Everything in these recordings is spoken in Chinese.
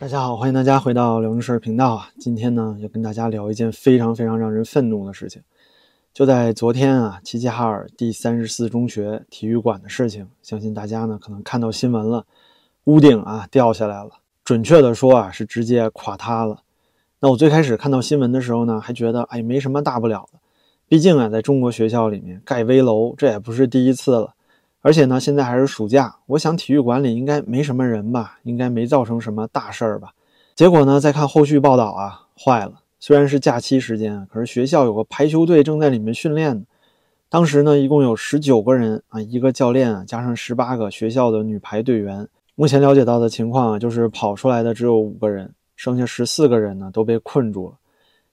大家好，欢迎大家回到辽宁事儿频道啊！今天呢，要跟大家聊一件非常非常让人愤怒的事情。就在昨天啊，齐齐哈尔第三十四中学体育馆的事情，相信大家呢可能看到新闻了，屋顶啊掉下来了，准确的说啊是直接垮塌了。那我最开始看到新闻的时候呢，还觉得哎没什么大不了的，毕竟啊在中国学校里面盖危楼，这也不是第一次了。而且呢，现在还是暑假，我想体育馆里应该没什么人吧，应该没造成什么大事儿吧。结果呢，再看后续报道啊，坏了。虽然是假期时间，可是学校有个排球队正在里面训练呢。当时呢，一共有十九个人啊，一个教练啊，加上十八个学校的女排队员。目前了解到的情况啊，就是跑出来的只有五个人，剩下十四个人呢都被困住了。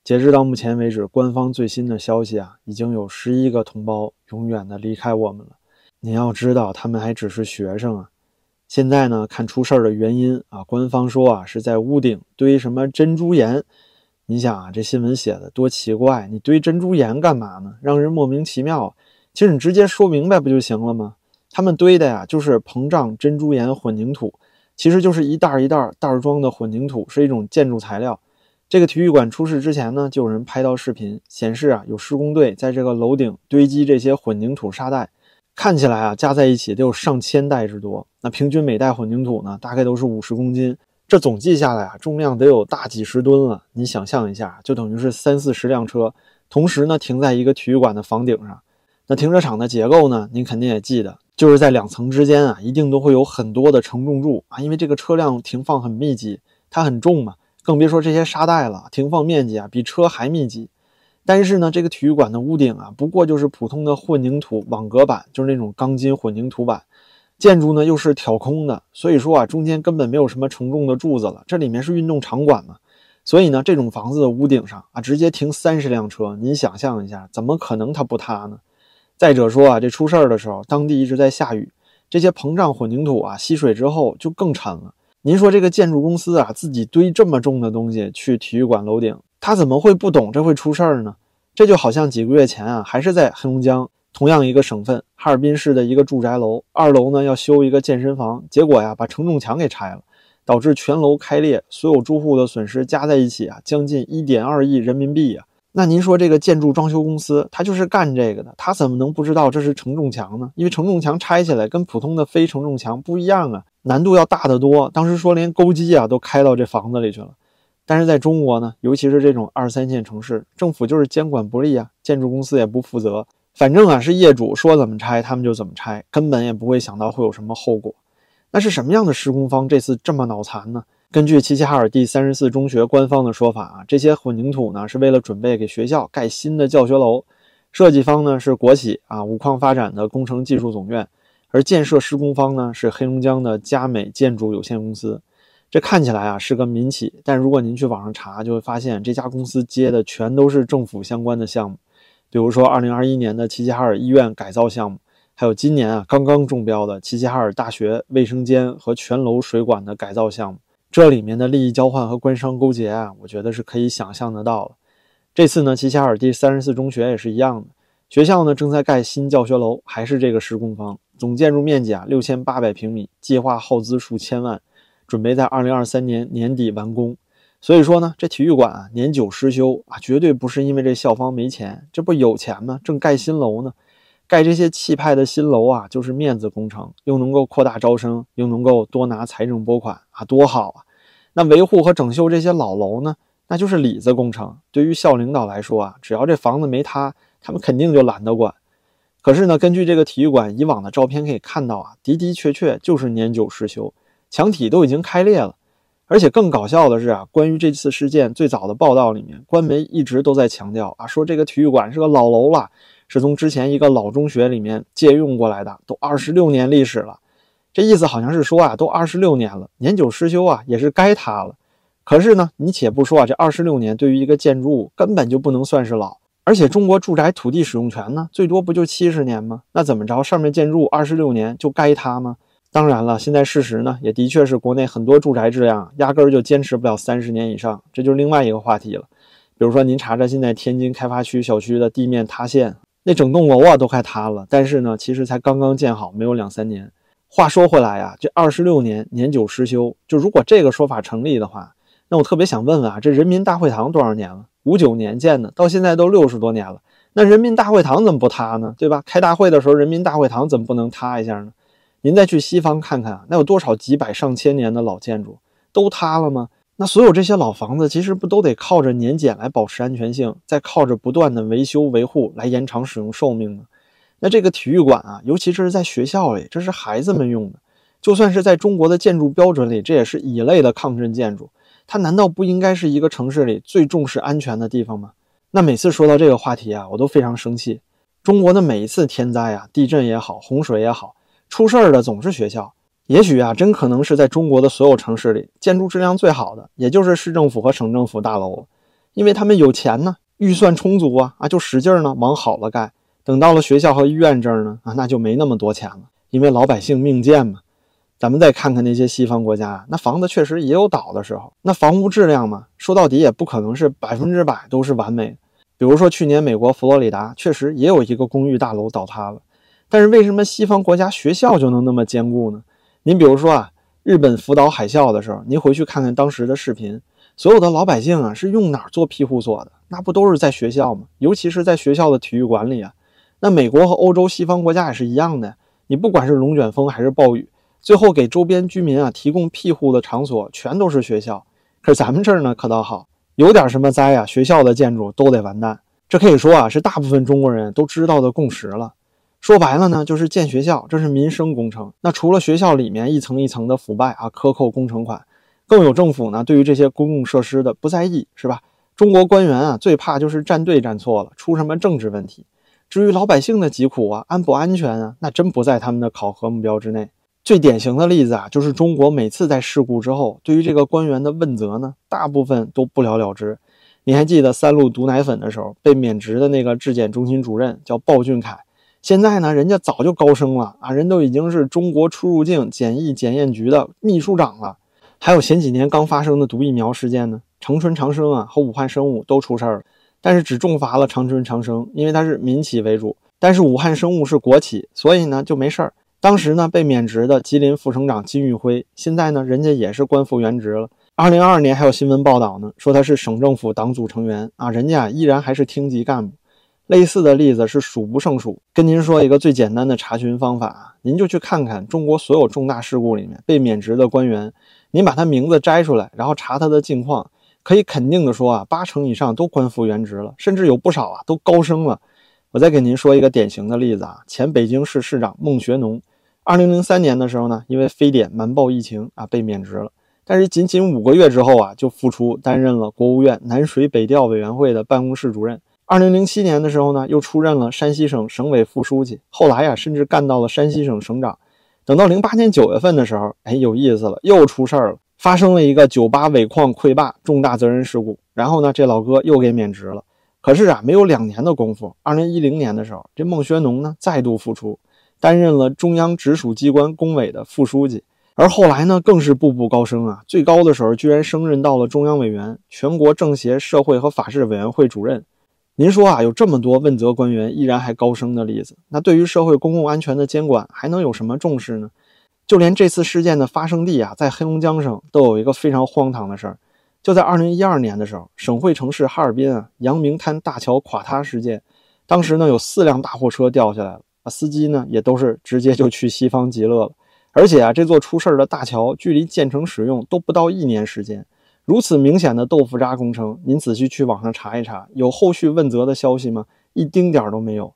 截止到目前为止，官方最新的消息啊，已经有十一个同胞永远的离开我们了。你要知道，他们还只是学生啊。现在呢，看出事儿的原因啊，官方说啊是在屋顶堆什么珍珠岩。你想啊，这新闻写的多奇怪！你堆珍珠岩干嘛呢？让人莫名其妙。其实你直接说明白不就行了吗？他们堆的呀，就是膨胀珍珠岩混凝土，其实就是一袋一袋袋装的混凝土，是一种建筑材料。这个体育馆出事之前呢，就有人拍到视频，显示啊，有施工队在这个楼顶堆积这些混凝土沙袋。看起来啊，加在一起得有上千袋之多。那平均每袋混凝土呢，大概都是五十公斤。这总计下来啊，重量得有大几十吨了。你想象一下，就等于是三四十辆车同时呢停在一个体育馆的房顶上。那停车场的结构呢，您肯定也记得，就是在两层之间啊，一定都会有很多的承重柱啊，因为这个车辆停放很密集，它很重嘛，更别说这些沙袋了，停放面积啊比车还密集。但是呢，这个体育馆的屋顶啊，不过就是普通的混凝土网格板，就是那种钢筋混凝土板，建筑呢又是挑空的，所以说啊，中间根本没有什么承重的柱子了。这里面是运动场馆嘛，所以呢，这种房子的屋顶上啊，直接停三十辆车，您想象一下，怎么可能它不塌呢？再者说啊，这出事儿的时候，当地一直在下雨，这些膨胀混凝土啊，吸水之后就更沉了。您说这个建筑公司啊，自己堆这么重的东西去体育馆楼顶？他怎么会不懂这会出事儿呢？这就好像几个月前啊，还是在黑龙江同样一个省份哈尔滨市的一个住宅楼，二楼呢要修一个健身房，结果呀把承重墙给拆了，导致全楼开裂，所有住户的损失加在一起啊，将近一点二亿人民币呀。那您说这个建筑装修公司，他就是干这个的，他怎么能不知道这是承重墙呢？因为承重墙拆起来跟普通的非承重墙不一样啊，难度要大得多。当时说连钩机啊都开到这房子里去了。但是在中国呢，尤其是这种二三线城市，政府就是监管不力啊，建筑公司也不负责，反正啊是业主说怎么拆，他们就怎么拆，根本也不会想到会有什么后果。那是什么样的施工方这次这么脑残呢？根据齐齐哈尔第三十四中学官方的说法啊，这些混凝土呢是为了准备给学校盖新的教学楼，设计方呢是国企啊五矿发展的工程技术总院，而建设施工方呢是黑龙江的佳美建筑有限公司。这看起来啊是个民企，但如果您去网上查，就会发现这家公司接的全都是政府相关的项目，比如说2021年的齐齐哈尔医院改造项目，还有今年啊刚刚中标的齐齐哈尔大学卫生间和全楼水管的改造项目。这里面的利益交换和官商勾结啊，我觉得是可以想象得到了。这次呢，齐齐哈尔第三十四中学也是一样的，学校呢正在盖新教学楼，还是这个施工方，总建筑面积啊六千八百平米，计划耗资数千万。准备在二零二三年年底完工，所以说呢，这体育馆啊年久失修啊，绝对不是因为这校方没钱，这不有钱吗？正盖新楼呢，盖这些气派的新楼啊，就是面子工程，又能够扩大招生，又能够多拿财政拨款啊，多好啊！那维护和整修这些老楼呢，那就是里子工程。对于校领导来说啊，只要这房子没塌，他们肯定就懒得管。可是呢，根据这个体育馆以往的照片可以看到啊，的的确确就是年久失修。墙体都已经开裂了，而且更搞笑的是啊，关于这次事件最早的报道里面，官媒一直都在强调啊，说这个体育馆是个老楼了，是从之前一个老中学里面借用过来的，都二十六年历史了。这意思好像是说啊，都二十六年了，年久失修啊，也是该塌了。可是呢，你且不说啊，这二十六年对于一个建筑物根本就不能算是老，而且中国住宅土地使用权呢，最多不就七十年吗？那怎么着，上面建筑二十六年就该塌吗？当然了，现在事实呢，也的确是国内很多住宅质量压根儿就坚持不了三十年以上，这就是另外一个话题了。比如说，您查查现在天津开发区小区的地面塌陷，那整栋楼啊都快塌了，但是呢，其实才刚刚建好，没有两三年。话说回来呀，这二十六年年久失修，就如果这个说法成立的话，那我特别想问问啊，这人民大会堂多少年了？五九年建的，到现在都六十多年了。那人民大会堂怎么不塌呢？对吧？开大会的时候，人民大会堂怎么不能塌一下呢？您再去西方看看，那有多少几百上千年的老建筑都塌了吗？那所有这些老房子，其实不都得靠着年检来保持安全性，再靠着不断的维修维护来延长使用寿命吗？那这个体育馆啊，尤其是在学校里，这是孩子们用的，就算是在中国的建筑标准里，这也是乙类的抗震建筑，它难道不应该是一个城市里最重视安全的地方吗？那每次说到这个话题啊，我都非常生气。中国的每一次天灾啊，地震也好，洪水也好，出事儿的总是学校。也许啊，真可能是在中国的所有城市里，建筑质量最好的，也就是市政府和省政府大楼，因为他们有钱呢，预算充足啊，啊，就使劲呢往好了盖。等到了学校和医院这儿呢，啊，那就没那么多钱了，因为老百姓命贱嘛。咱们再看看那些西方国家，那房子确实也有倒的时候，那房屋质量嘛，说到底也不可能是百分之百都是完美。比如说去年美国佛罗里达确实也有一个公寓大楼倒塌了，但是为什么西方国家学校就能那么坚固呢？您比如说啊，日本福岛海啸的时候，您回去看看当时的视频，所有的老百姓啊是用哪儿做庇护所的？那不都是在学校吗？尤其是在学校的体育馆里啊。那美国和欧洲西方国家也是一样的，你不管是龙卷风还是暴雨。最后给周边居民啊提供庇护的场所全都是学校，可是咱们这儿呢可倒好，有点什么灾啊，学校的建筑都得完蛋。这可以说啊是大部分中国人都知道的共识了。说白了呢，就是建学校，这是民生工程。那除了学校里面一层一层的腐败啊，克扣工程款，更有政府呢对于这些公共设施的不在意，是吧？中国官员啊最怕就是站队站错了，出什么政治问题。至于老百姓的疾苦啊，安不安全啊，那真不在他们的考核目标之内。最典型的例子啊，就是中国每次在事故之后，对于这个官员的问责呢，大部分都不了了之。你还记得三鹿毒奶粉的时候被免职的那个质检中心主任叫鲍俊凯？现在呢，人家早就高升了啊，人都已经是中国出入境检疫检验局的秘书长了。还有前几年刚发生的毒疫苗事件呢，长春长生啊和武汉生物都出事儿了，但是只重罚了长春长生，因为它是民企为主，但是武汉生物是国企，所以呢就没事儿。当时呢，被免职的吉林副省长金玉辉，现在呢，人家也是官复原职了。二零二二年还有新闻报道呢，说他是省政府党组成员啊，人家依然还是厅级干部。类似的例子是数不胜数。跟您说一个最简单的查询方法啊，您就去看看中国所有重大事故里面被免职的官员，您把他名字摘出来，然后查他的近况，可以肯定的说啊，八成以上都官复原职了，甚至有不少啊都高升了。我再给您说一个典型的例子啊，前北京市市长孟学农。二零零三年的时候呢，因为非典瞒报疫情啊，被免职了。但是仅仅五个月之后啊，就复出担任了国务院南水北调委员会的办公室主任。二零零七年的时候呢，又出任了山西省省委副书记。后来呀，甚至干到了山西省省长。等到零八年九月份的时候，哎，有意思了，又出事儿了，发生了一个九八尾矿溃坝重大责任事故。然后呢，这老哥又给免职了。可是啊，没有两年的功夫，二零一零年的时候，这孟学农呢再度复出。担任了中央直属机关工委的副书记，而后来呢，更是步步高升啊！最高的时候，居然升任到了中央委员、全国政协社会和法制委员会主任。您说啊，有这么多问责官员依然还高升的例子，那对于社会公共安全的监管还能有什么重视呢？就连这次事件的发生地啊，在黑龙江省都有一个非常荒唐的事儿，就在二零一二年的时候，省会城市哈尔滨啊，阳明滩大桥垮塌事件，当时呢，有四辆大货车掉下来了。司机呢也都是直接就去西方极乐了，而且啊，这座出事儿的大桥距离建成使用都不到一年时间，如此明显的豆腐渣工程，您仔细去网上查一查，有后续问责的消息吗？一丁点儿都没有。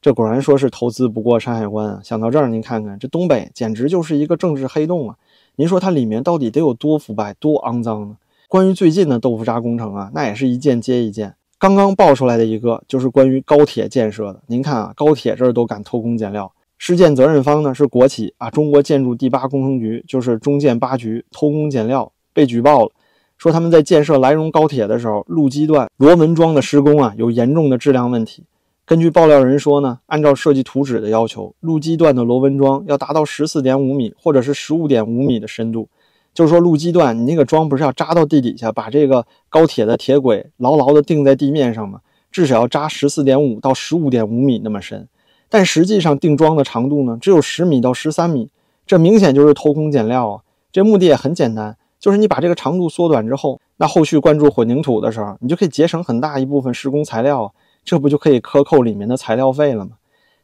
这果然说是投资不过山海关啊！想到这儿，您看看这东北简直就是一个政治黑洞啊！您说它里面到底得有多腐败、多肮脏呢？关于最近的豆腐渣工程啊，那也是一件接一件。刚刚爆出来的一个就是关于高铁建设的。您看啊，高铁这儿都敢偷工减料，事件责任方呢是国企啊，中国建筑第八工程局，就是中建八局偷工减料被举报了，说他们在建设莱荣高铁的时候，路基段螺纹桩的施工啊有严重的质量问题。根据爆料人说呢，按照设计图纸的要求，路基段的螺纹桩要达到十四点五米或者是十五点五米的深度。就是说，路基段你那个桩不是要扎到地底下，把这个高铁的铁轨牢牢地钉在地面上吗？至少要扎十四点五到十五点五米那么深。但实际上定桩的长度呢，只有十米到十三米，这明显就是偷工减料啊！这目的也很简单，就是你把这个长度缩短之后，那后续灌注混凝土的时候，你就可以节省很大一部分施工材料，这不就可以克扣里面的材料费了吗？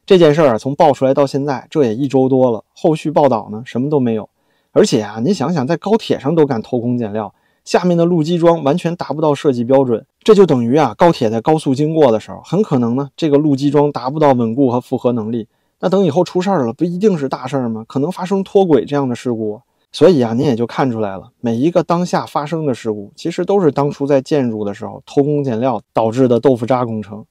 这件事儿啊，从爆出来到现在，这也一周多了，后续报道呢什么都没有。而且啊，你想想，在高铁上都敢偷工减料，下面的路基桩完全达不到设计标准，这就等于啊，高铁在高速经过的时候，很可能呢，这个路基桩达不到稳固和复合能力。那等以后出事儿了，不一定是大事儿吗？可能发生脱轨这样的事故。所以啊，您也就看出来了，每一个当下发生的事故，其实都是当初在建筑的时候偷工减料导致的豆腐渣工程。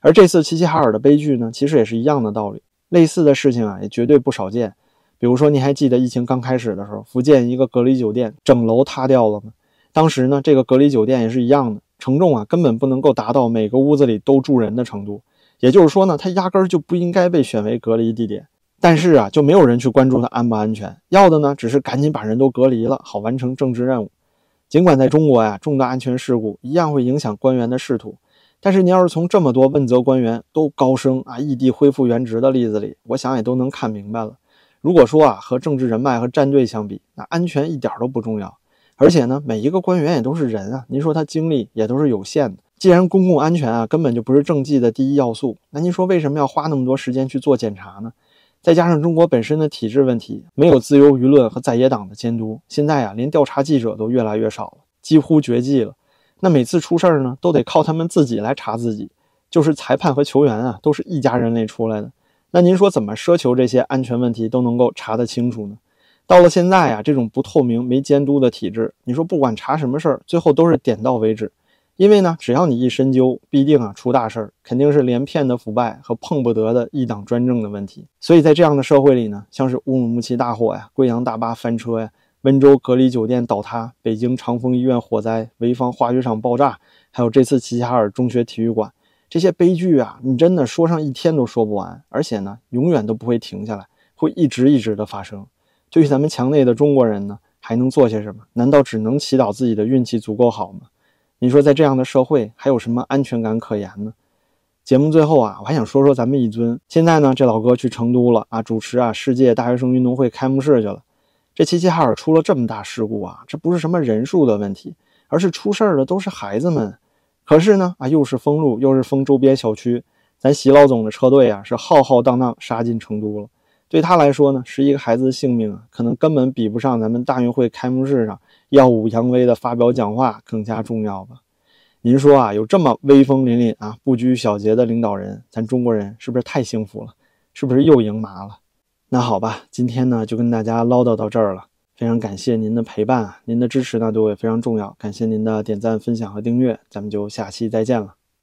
而这次齐齐哈尔的悲剧呢，其实也是一样的道理。类似的事情啊，也绝对不少见。比如说，您还记得疫情刚开始的时候，福建一个隔离酒店整楼塌掉了吗？当时呢，这个隔离酒店也是一样的，承重啊根本不能够达到每个屋子里都住人的程度，也就是说呢，它压根儿就不应该被选为隔离地点。但是啊，就没有人去关注它安不安全，要的呢只是赶紧把人都隔离了，好完成政治任务。尽管在中国呀，重大安全事故一样会影响官员的仕途，但是您要是从这么多问责官员都高升啊，异地恢复原职的例子里，我想也都能看明白了。如果说啊，和政治人脉和战队相比，那安全一点都不重要。而且呢，每一个官员也都是人啊，您说他精力也都是有限的。既然公共安全啊根本就不是政绩的第一要素，那您说为什么要花那么多时间去做检查呢？再加上中国本身的体制问题，没有自由舆论和在野党的监督，现在啊连调查记者都越来越少了，几乎绝迹了。那每次出事儿呢，都得靠他们自己来查自己，就是裁判和球员啊都是一家人类出来的。那您说怎么奢求这些安全问题都能够查得清楚呢？到了现在啊，这种不透明、没监督的体制，你说不管查什么事儿，最后都是点到为止。因为呢，只要你一深究，必定啊出大事儿，肯定是连片的腐败和碰不得的一党专政的问题。所以在这样的社会里呢，像是乌鲁木齐大火呀、贵阳大巴翻车呀、温州隔离酒店倒塌、北京长峰医院火灾、潍坊化学厂爆炸，还有这次齐齐哈尔中学体育馆。这些悲剧啊，你真的说上一天都说不完，而且呢，永远都不会停下来，会一直一直的发生。对于咱们墙内的中国人呢，还能做些什么？难道只能祈祷自己的运气足够好吗？你说在这样的社会，还有什么安全感可言呢？节目最后啊，我还想说说咱们一尊。现在呢，这老哥去成都了啊，主持啊世界大学生运动会开幕式去了。这齐齐哈尔出了这么大事故啊，这不是什么人数的问题，而是出事儿的都是孩子们。可是呢，啊，又是封路，又是封周边小区，咱习老总的车队啊，是浩浩荡荡杀进成都了。对他来说呢，十一个孩子的性命啊，可能根本比不上咱们大运会开幕式上耀武扬威的发表讲话更加重要吧？您说啊，有这么威风凛凛啊、不拘小节的领导人，咱中国人是不是太幸福了？是不是又赢麻了？那好吧，今天呢就跟大家唠叨到这儿了。非常感谢您的陪伴啊，您的支持呢对我也非常重要。感谢您的点赞、分享和订阅，咱们就下期再见了。